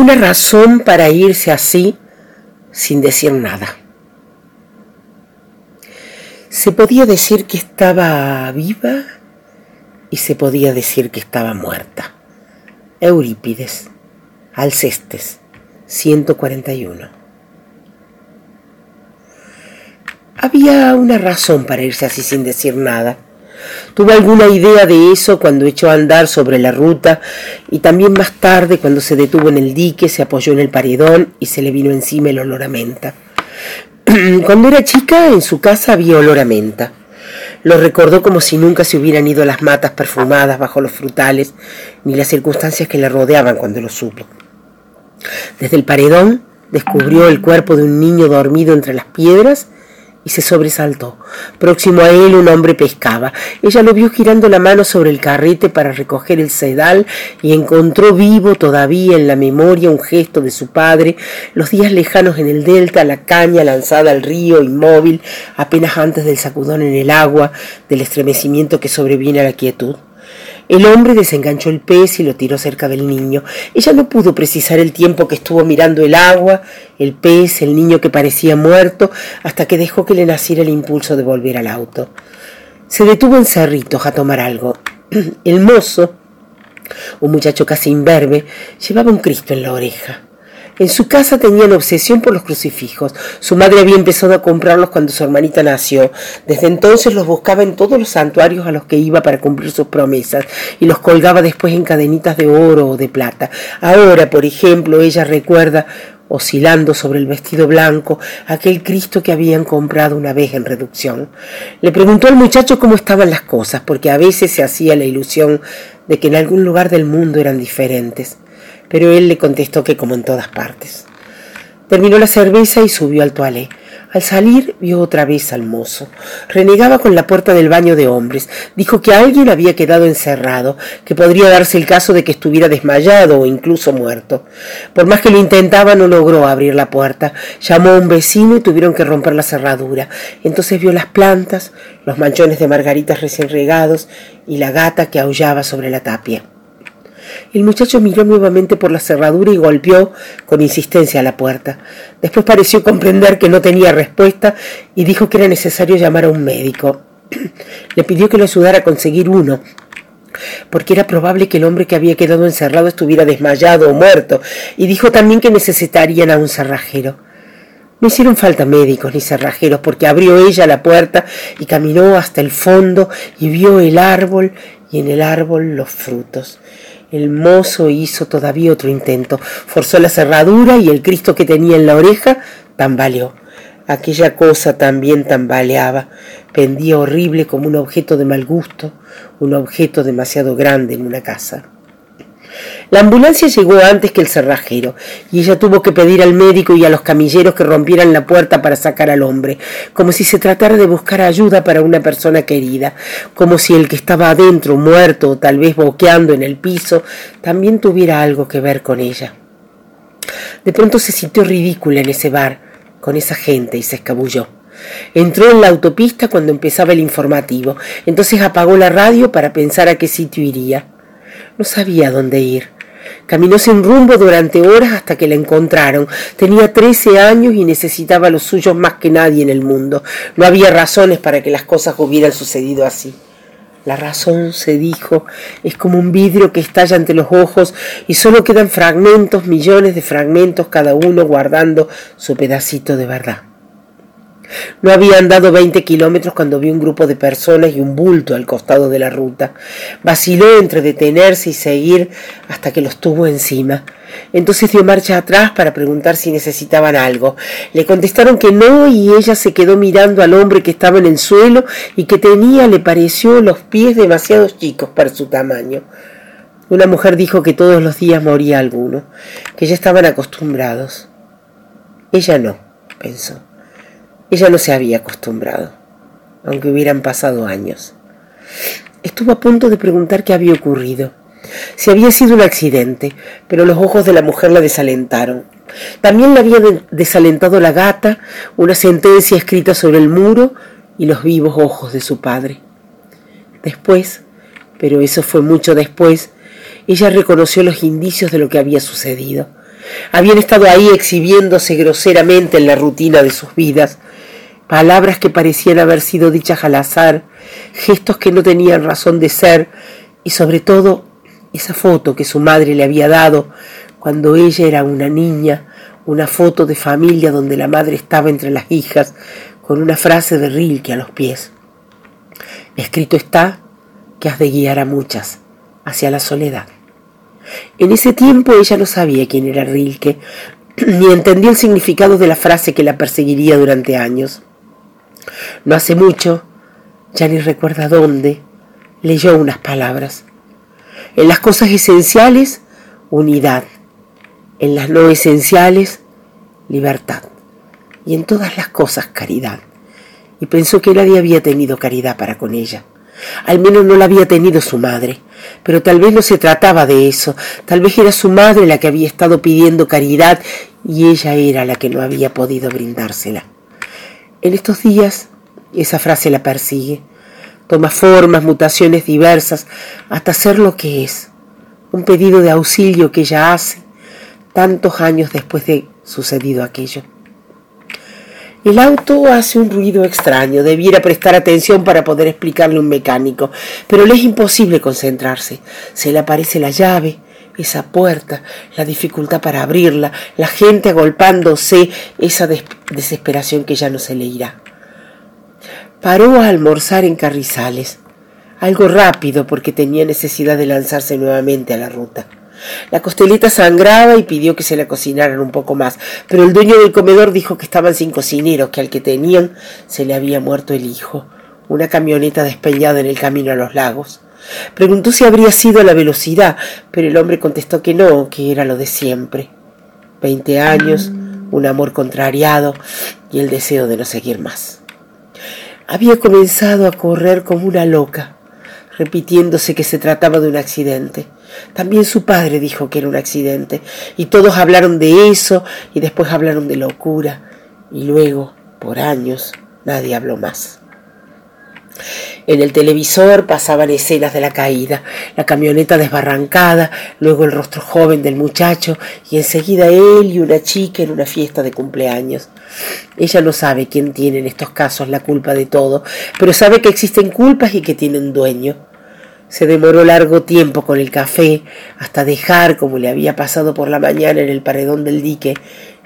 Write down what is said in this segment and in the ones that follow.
una razón para irse así sin decir nada. Se podía decir que estaba viva y se podía decir que estaba muerta. Eurípides, Alcestes, 141. Había una razón para irse así sin decir nada. Tuvo alguna idea de eso cuando echó a andar sobre la ruta y también más tarde cuando se detuvo en el dique, se apoyó en el paredón y se le vino encima el olor a menta. Cuando era chica, en su casa había olor a menta. Lo recordó como si nunca se hubieran ido las matas perfumadas bajo los frutales, ni las circunstancias que le rodeaban cuando lo supo. Desde el paredón descubrió el cuerpo de un niño dormido entre las piedras y se sobresaltó. Próximo a él un hombre pescaba. Ella lo vio girando la mano sobre el carrete para recoger el sedal y encontró vivo todavía en la memoria un gesto de su padre, los días lejanos en el delta, la caña lanzada al río inmóvil apenas antes del sacudón en el agua, del estremecimiento que sobreviene a la quietud. El hombre desenganchó el pez y lo tiró cerca del niño. Ella no pudo precisar el tiempo que estuvo mirando el agua, el pez, el niño que parecía muerto, hasta que dejó que le naciera el impulso de volver al auto. Se detuvo en Cerritos a tomar algo. El mozo, un muchacho casi imberbe, llevaba un Cristo en la oreja. En su casa tenían obsesión por los crucifijos. Su madre había empezado a comprarlos cuando su hermanita nació. Desde entonces los buscaba en todos los santuarios a los que iba para cumplir sus promesas y los colgaba después en cadenitas de oro o de plata. Ahora, por ejemplo, ella recuerda oscilando sobre el vestido blanco, aquel Cristo que habían comprado una vez en reducción. Le preguntó al muchacho cómo estaban las cosas, porque a veces se hacía la ilusión de que en algún lugar del mundo eran diferentes pero él le contestó que como en todas partes. Terminó la cerveza y subió al toalé. Al salir vio otra vez al mozo. Renegaba con la puerta del baño de hombres. Dijo que alguien había quedado encerrado, que podría darse el caso de que estuviera desmayado o incluso muerto. Por más que lo intentaba no logró abrir la puerta. Llamó a un vecino y tuvieron que romper la cerradura. Entonces vio las plantas, los manchones de margaritas recién regados y la gata que aullaba sobre la tapia. El muchacho miró nuevamente por la cerradura y golpeó con insistencia la puerta. Después pareció comprender que no tenía respuesta y dijo que era necesario llamar a un médico. Le pidió que lo ayudara a conseguir uno, porque era probable que el hombre que había quedado encerrado estuviera desmayado o muerto, y dijo también que necesitarían a un cerrajero. No hicieron falta médicos ni cerrajeros, porque abrió ella la puerta y caminó hasta el fondo y vio el árbol y en el árbol los frutos. El mozo hizo todavía otro intento. Forzó la cerradura y el Cristo que tenía en la oreja tambaleó. Aquella cosa también tambaleaba. Pendía horrible como un objeto de mal gusto, un objeto demasiado grande en una casa. La ambulancia llegó antes que el cerrajero y ella tuvo que pedir al médico y a los camilleros que rompieran la puerta para sacar al hombre, como si se tratara de buscar ayuda para una persona querida, como si el que estaba adentro, muerto o tal vez boqueando en el piso, también tuviera algo que ver con ella. De pronto se sintió ridícula en ese bar, con esa gente, y se escabulló. Entró en la autopista cuando empezaba el informativo, entonces apagó la radio para pensar a qué sitio iría. No sabía dónde ir. Caminó sin rumbo durante horas hasta que la encontraron. Tenía trece años y necesitaba los suyos más que nadie en el mundo. No había razones para que las cosas hubieran sucedido así. La razón, se dijo, es como un vidrio que estalla ante los ojos y solo quedan fragmentos, millones de fragmentos, cada uno guardando su pedacito de verdad. No había andado veinte kilómetros cuando vio un grupo de personas y un bulto al costado de la ruta. Vaciló entre detenerse y seguir hasta que los tuvo encima. Entonces dio marcha atrás para preguntar si necesitaban algo. Le contestaron que no y ella se quedó mirando al hombre que estaba en el suelo y que tenía, le pareció, los pies demasiado chicos para su tamaño. Una mujer dijo que todos los días moría alguno, que ya estaban acostumbrados. Ella no, pensó. Ella no se había acostumbrado, aunque hubieran pasado años. Estuvo a punto de preguntar qué había ocurrido, si había sido un accidente, pero los ojos de la mujer la desalentaron. También la había desalentado la gata, una sentencia escrita sobre el muro y los vivos ojos de su padre. Después, pero eso fue mucho después, ella reconoció los indicios de lo que había sucedido. Habían estado ahí exhibiéndose groseramente en la rutina de sus vidas, palabras que parecían haber sido dichas al azar, gestos que no tenían razón de ser y sobre todo esa foto que su madre le había dado cuando ella era una niña, una foto de familia donde la madre estaba entre las hijas con una frase de Rilke a los pies. Escrito está que has de guiar a muchas hacia la soledad. En ese tiempo ella no sabía quién era Rilke, ni entendía el significado de la frase que la perseguiría durante años. No hace mucho, ya ni recuerda dónde, leyó unas palabras. En las cosas esenciales, unidad. En las no esenciales, libertad. Y en todas las cosas, caridad. Y pensó que nadie había tenido caridad para con ella. Al menos no la había tenido su madre. Pero tal vez no se trataba de eso. Tal vez era su madre la que había estado pidiendo caridad y ella era la que no había podido brindársela. En estos días esa frase la persigue. Toma formas, mutaciones diversas, hasta ser lo que es. Un pedido de auxilio que ella hace tantos años después de sucedido aquello. El auto hace un ruido extraño, debiera prestar atención para poder explicarle un mecánico, pero le es imposible concentrarse. Se le aparece la llave, esa puerta, la dificultad para abrirla, la gente agolpándose, esa desesperación que ya no se le irá. Paró a almorzar en Carrizales, algo rápido porque tenía necesidad de lanzarse nuevamente a la ruta. La costeleta sangraba y pidió que se la cocinaran un poco más, pero el dueño del comedor dijo que estaban sin cocineros, que al que tenían se le había muerto el hijo, una camioneta despeñada en el camino a los lagos. Preguntó si habría sido la velocidad, pero el hombre contestó que no, que era lo de siempre. Veinte años, un amor contrariado y el deseo de no seguir más. Había comenzado a correr como una loca, repitiéndose que se trataba de un accidente. También su padre dijo que era un accidente, y todos hablaron de eso, y después hablaron de locura, y luego, por años, nadie habló más. En el televisor pasaban escenas de la caída, la camioneta desbarrancada, luego el rostro joven del muchacho y enseguida él y una chica en una fiesta de cumpleaños. Ella no sabe quién tiene en estos casos la culpa de todo, pero sabe que existen culpas y que tienen dueño. Se demoró largo tiempo con el café hasta dejar, como le había pasado por la mañana en el paredón del dique,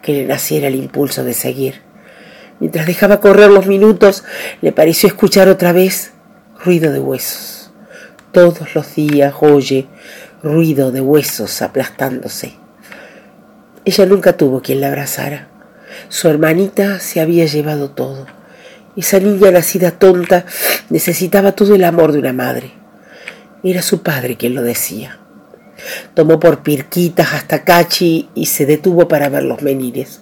que le naciera el impulso de seguir. Mientras dejaba correr los minutos, le pareció escuchar otra vez ruido de huesos. Todos los días oye ruido de huesos aplastándose. Ella nunca tuvo quien la abrazara. Su hermanita se había llevado todo. Esa niña nacida tonta necesitaba todo el amor de una madre. Era su padre quien lo decía. Tomó por pirquitas hasta Cachi y se detuvo para ver los menires.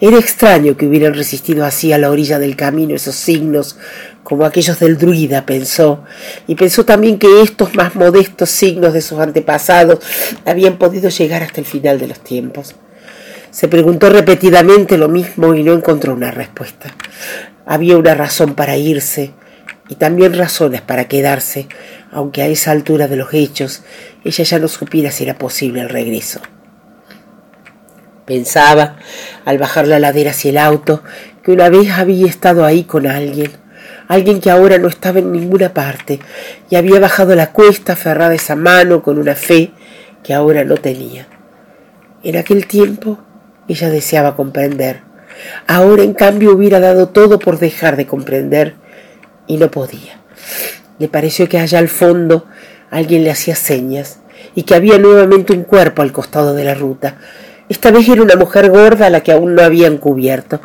Era extraño que hubieran resistido así a la orilla del camino esos signos, como aquellos del druida, pensó, y pensó también que estos más modestos signos de sus antepasados habían podido llegar hasta el final de los tiempos. Se preguntó repetidamente lo mismo y no encontró una respuesta. Había una razón para irse y también razones para quedarse, aunque a esa altura de los hechos ella ya no supiera si era posible el regreso. Pensaba, al bajar la ladera hacia el auto, que una vez había estado ahí con alguien, alguien que ahora no estaba en ninguna parte, y había bajado la cuesta aferrada esa mano con una fe que ahora no tenía. En aquel tiempo ella deseaba comprender. Ahora en cambio hubiera dado todo por dejar de comprender y no podía. Le pareció que allá al fondo alguien le hacía señas y que había nuevamente un cuerpo al costado de la ruta. Esta vez era una mujer gorda a la que aún no habían cubierto.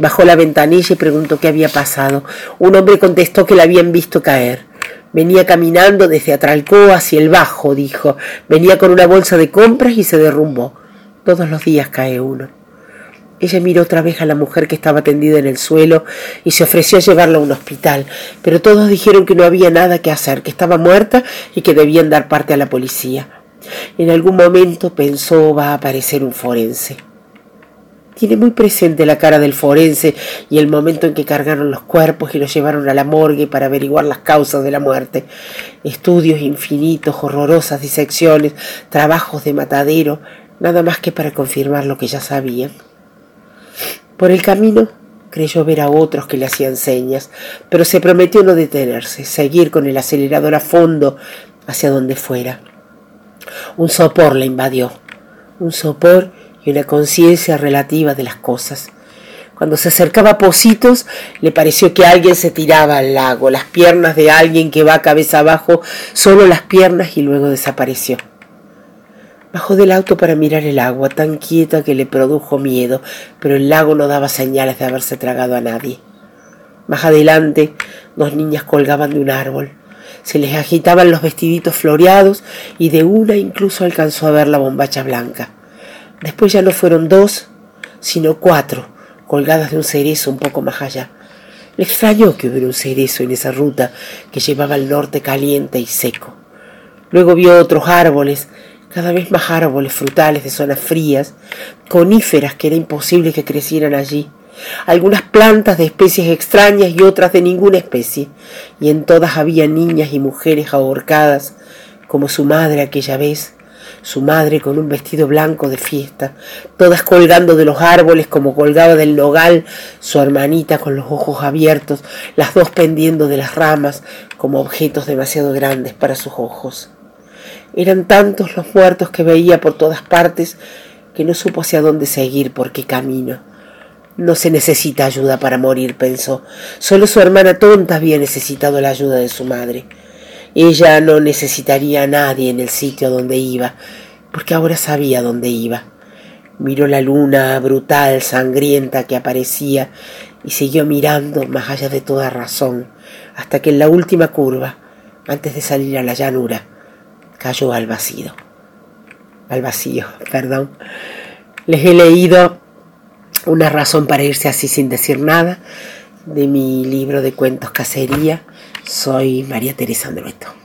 Bajó la ventanilla y preguntó qué había pasado. Un hombre contestó que la habían visto caer. Venía caminando desde Atralcó hacia el bajo, dijo. Venía con una bolsa de compras y se derrumbó. Todos los días cae uno. Ella miró otra vez a la mujer que estaba tendida en el suelo y se ofreció a llevarla a un hospital, pero todos dijeron que no había nada que hacer, que estaba muerta y que debían dar parte a la policía. En algún momento pensó va a aparecer un forense. Tiene muy presente la cara del forense y el momento en que cargaron los cuerpos y los llevaron a la morgue para averiguar las causas de la muerte. Estudios infinitos, horrorosas disecciones, trabajos de matadero, nada más que para confirmar lo que ya sabían. Por el camino creyó ver a otros que le hacían señas, pero se prometió no detenerse, seguir con el acelerador a fondo hacia donde fuera. Un sopor la invadió, un sopor y una conciencia relativa de las cosas. Cuando se acercaba a Positos, le pareció que alguien se tiraba al lago, las piernas de alguien que va cabeza abajo, solo las piernas y luego desapareció. Bajó del auto para mirar el agua, tan quieta que le produjo miedo, pero el lago no daba señales de haberse tragado a nadie. Más adelante, dos niñas colgaban de un árbol. Se les agitaban los vestiditos floreados y de una incluso alcanzó a ver la bombacha blanca. Después ya no fueron dos, sino cuatro, colgadas de un cerezo un poco más allá. Le extrañó que hubiera un cerezo en esa ruta que llevaba al norte caliente y seco. Luego vio otros árboles, cada vez más árboles frutales de zonas frías, coníferas que era imposible que crecieran allí, algunas plantas de especies extrañas y otras de ninguna especie, y en todas había niñas y mujeres ahorcadas, como su madre aquella vez, su madre con un vestido blanco de fiesta, todas colgando de los árboles como colgaba del nogal su hermanita con los ojos abiertos, las dos pendiendo de las ramas como objetos demasiado grandes para sus ojos. Eran tantos los muertos que veía por todas partes que no supo hacia dónde seguir, por qué camino. No se necesita ayuda para morir, pensó. Solo su hermana tonta había necesitado la ayuda de su madre. Ella no necesitaría a nadie en el sitio donde iba, porque ahora sabía dónde iba. Miró la luna brutal, sangrienta que aparecía y siguió mirando más allá de toda razón, hasta que en la última curva, antes de salir a la llanura, cayó al vacío. Al vacío, perdón. Les he leído una razón para irse así sin decir nada de mi libro de cuentos Cacería soy María Teresa Andrueto.